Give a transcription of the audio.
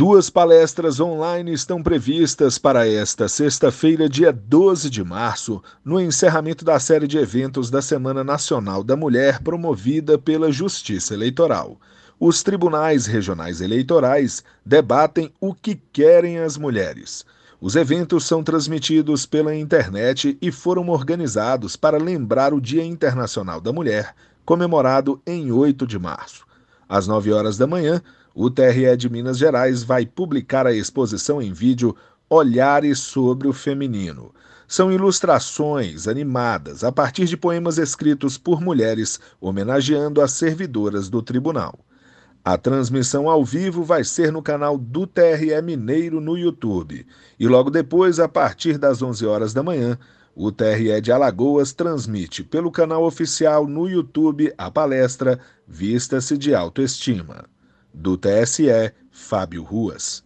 Duas palestras online estão previstas para esta sexta-feira, dia 12 de março, no encerramento da série de eventos da Semana Nacional da Mulher promovida pela Justiça Eleitoral. Os tribunais regionais eleitorais debatem o que querem as mulheres. Os eventos são transmitidos pela internet e foram organizados para lembrar o Dia Internacional da Mulher, comemorado em 8 de março. Às 9 horas da manhã, o TRE de Minas Gerais vai publicar a exposição em vídeo Olhares sobre o Feminino. São ilustrações animadas a partir de poemas escritos por mulheres homenageando as servidoras do tribunal. A transmissão ao vivo vai ser no canal do TRE Mineiro no YouTube. E logo depois, a partir das 11 horas da manhã, o TRE de Alagoas transmite pelo canal oficial no YouTube a palestra Vista-se de Autoestima. Do TSE, Fábio Ruas.